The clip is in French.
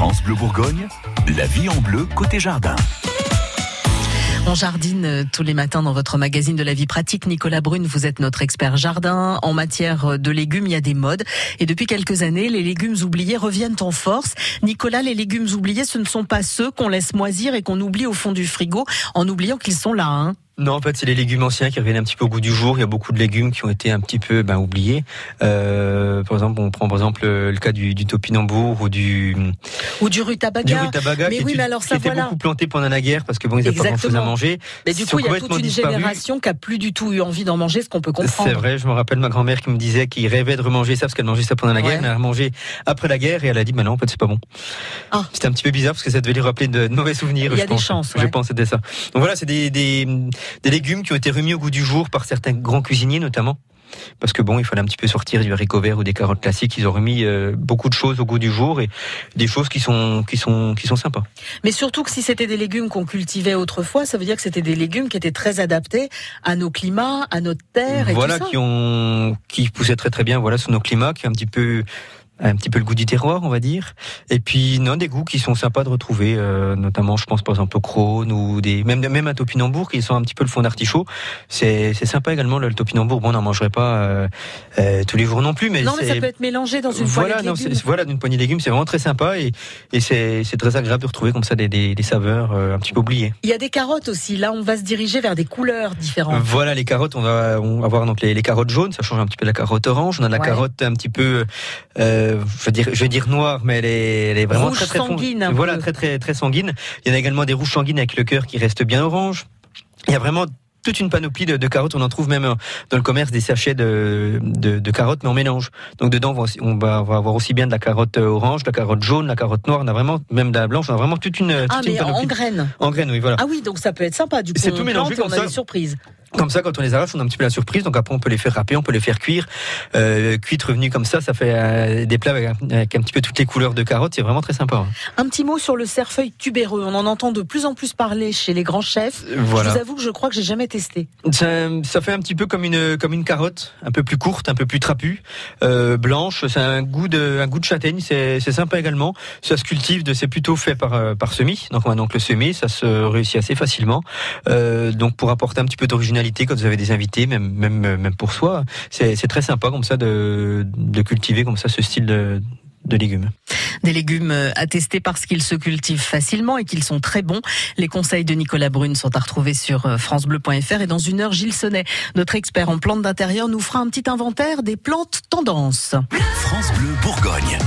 France Bleu Bourgogne, la vie en bleu côté jardin. On jardine tous les matins dans votre magazine de la vie pratique. Nicolas Brune, vous êtes notre expert jardin. En matière de légumes, il y a des modes. Et depuis quelques années, les légumes oubliés reviennent en force. Nicolas, les légumes oubliés, ce ne sont pas ceux qu'on laisse moisir et qu'on oublie au fond du frigo en oubliant qu'ils sont là. Hein. Non, en fait, c'est les légumes anciens qui reviennent un petit peu au goût du jour. Il y a beaucoup de légumes qui ont été un petit peu ben, oubliés. Euh, par exemple, on prend par exemple le cas du, du topinambour ou du ou du rutabaga. Du rutabaga mais qui, oui, mais alors qui ça, était voilà. beaucoup planté pendant la guerre parce que bon, ils n'avaient pas grand-chose à manger. Mais du coup, il y a toute une génération qui a plus du tout eu envie d'en manger, ce qu'on peut comprendre. C'est vrai, je me rappelle ma grand-mère qui me disait qu'il rêvait de remanger ça parce qu'elle mangeait ça pendant la guerre, Ouais. mais elle a remangé après la guerre et elle a dit bah non en fait c'est pas bon. Ah. C'était un petit peu bizarre parce que ça devait lui rappeler de, de mauvais souvenirs. Il y a je des pense. chances, Je ouais. pense que c'était ça. Donc voilà, c'est des, des, des légumes qui ont été remis au goût du jour par certains grands cuisiniers notamment. Parce que bon, il fallait un petit peu sortir du haricot vert ou des carottes classiques. Ils ont remis euh, beaucoup de choses au goût du jour et des choses qui sont qui sont qui sont sympas. Mais surtout que si c'était des légumes qu'on cultivait autrefois, ça veut dire que c'était des légumes qui étaient très adaptés à nos climats, à notre terre et voilà tout ça. qui ont qui poussaient très très bien voilà sous nos climats qui ont un petit peu un petit peu le goût du terroir on va dire et puis non des goûts qui sont sympas de retrouver euh, notamment je pense par exemple au crône ou des même même un topinambour qui sont un petit peu le fond d'artichaut c'est c'est sympa également le, le topinambour bon on n'en mangerait pas euh, euh, tous les jours non plus mais Non, mais ça peut être mélangé dans une voilà, poêlée de non, légumes. c'est- voilà, d'une poignée de légumes, c'est vraiment très sympa et, et c'est c'est très agréable de retrouver comme ça des, des, des saveurs euh, un petit peu oubliées. Il y a des carottes aussi. Là, on va se diriger vers des couleurs différentes. Voilà les carottes, on va, on va voir donc les, les carottes jaunes, ça change un petit peu de la carotte orange. On a de la Ouais. carotte un petit peu, euh, je veux dire, je dire noire, mais elle est, elle est vraiment Rouge très sanguine, Voilà, peu. très très très sanguine. Il y en a également des rouges sanguines avec le cœur qui reste bien orange. Il y a vraiment toute une panoplie de, de carottes. On en trouve même euh, dans le commerce des sachets de, de, de carottes, mais en mélange. Donc dedans, on va, on avoir aussi bien de la carotte euh, orange, de la carotte jaune, de la carotte noire. On a vraiment même de la blanche. On a vraiment toute une, toute Ah, une mais en panoplie. graines. En graines, oui, voilà. Ah oui, donc ça peut être sympa. Du coup, C'est tout mélangé plante et on comme a ça. des surprises. Comme ça, quand on les arrache, on a un petit peu la surprise. Donc après, on peut les faire râper, on peut les faire cuire. Euh, cuite revenue comme ça, ça fait euh, des plats avec, un- avec un petit peu toutes les couleurs de carottes. C'est vraiment très sympa. hein. Un petit mot sur le cerfeuil tubéreux. On en entend de plus en plus parler chez les grands chefs. Voilà. Je vous avoue que je crois que j'ai jamais testé. Ça, ça fait un petit peu comme une comme une carotte, un peu plus courte, un peu plus trapue, euh, blanche. C'est un goût de un goût de châtaigne. C'est sympa également. Ça se cultive. de- C'est plutôt fait par par semis. Donc on va donc le semer. Ça se réussit assez facilement. Donc pour apporter un petit peu d'originalité quand vous avez des invités, même même même pour soi, c'est très sympa comme ça de de cultiver comme ça ce style de de légumes. Des légumes euh, à tester parce qu'ils se cultivent facilement et qu'ils sont très bons. Les conseils de Nicolas Brune sont à retrouver sur euh, francebleu.fr et dans une heure, Gilles Sonnet, notre expert en plantes d'intérieur, nous fera un petit inventaire des plantes tendances. France Bleu Bourgogne.